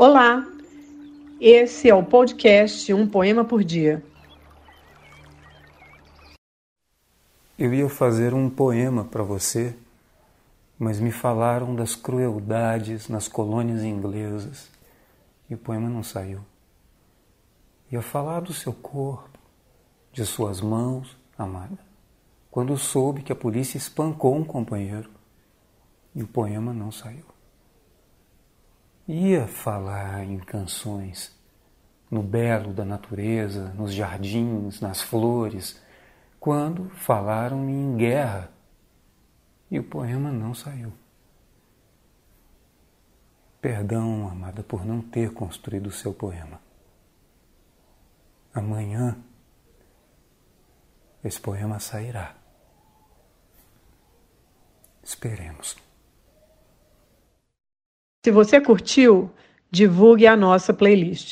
Olá, esse é o podcast Um Poema por Dia. Eu ia fazer um poema para você, mas me falaram das crueldades nas colônias inglesas e o poema não saiu. Ia falar do seu corpo, de suas mãos, amada, quando soube que a polícia espancou um companheiro e o poema não saiu. Ia falar em canções, no belo da natureza, nos jardins, nas flores quando falaram em guerra e o poema não saiu. Perdão, amada, por não ter construído o seu poema. Amanhã esse poema sairá. Esperemos. Se você curtiu, divulgue a nossa playlist.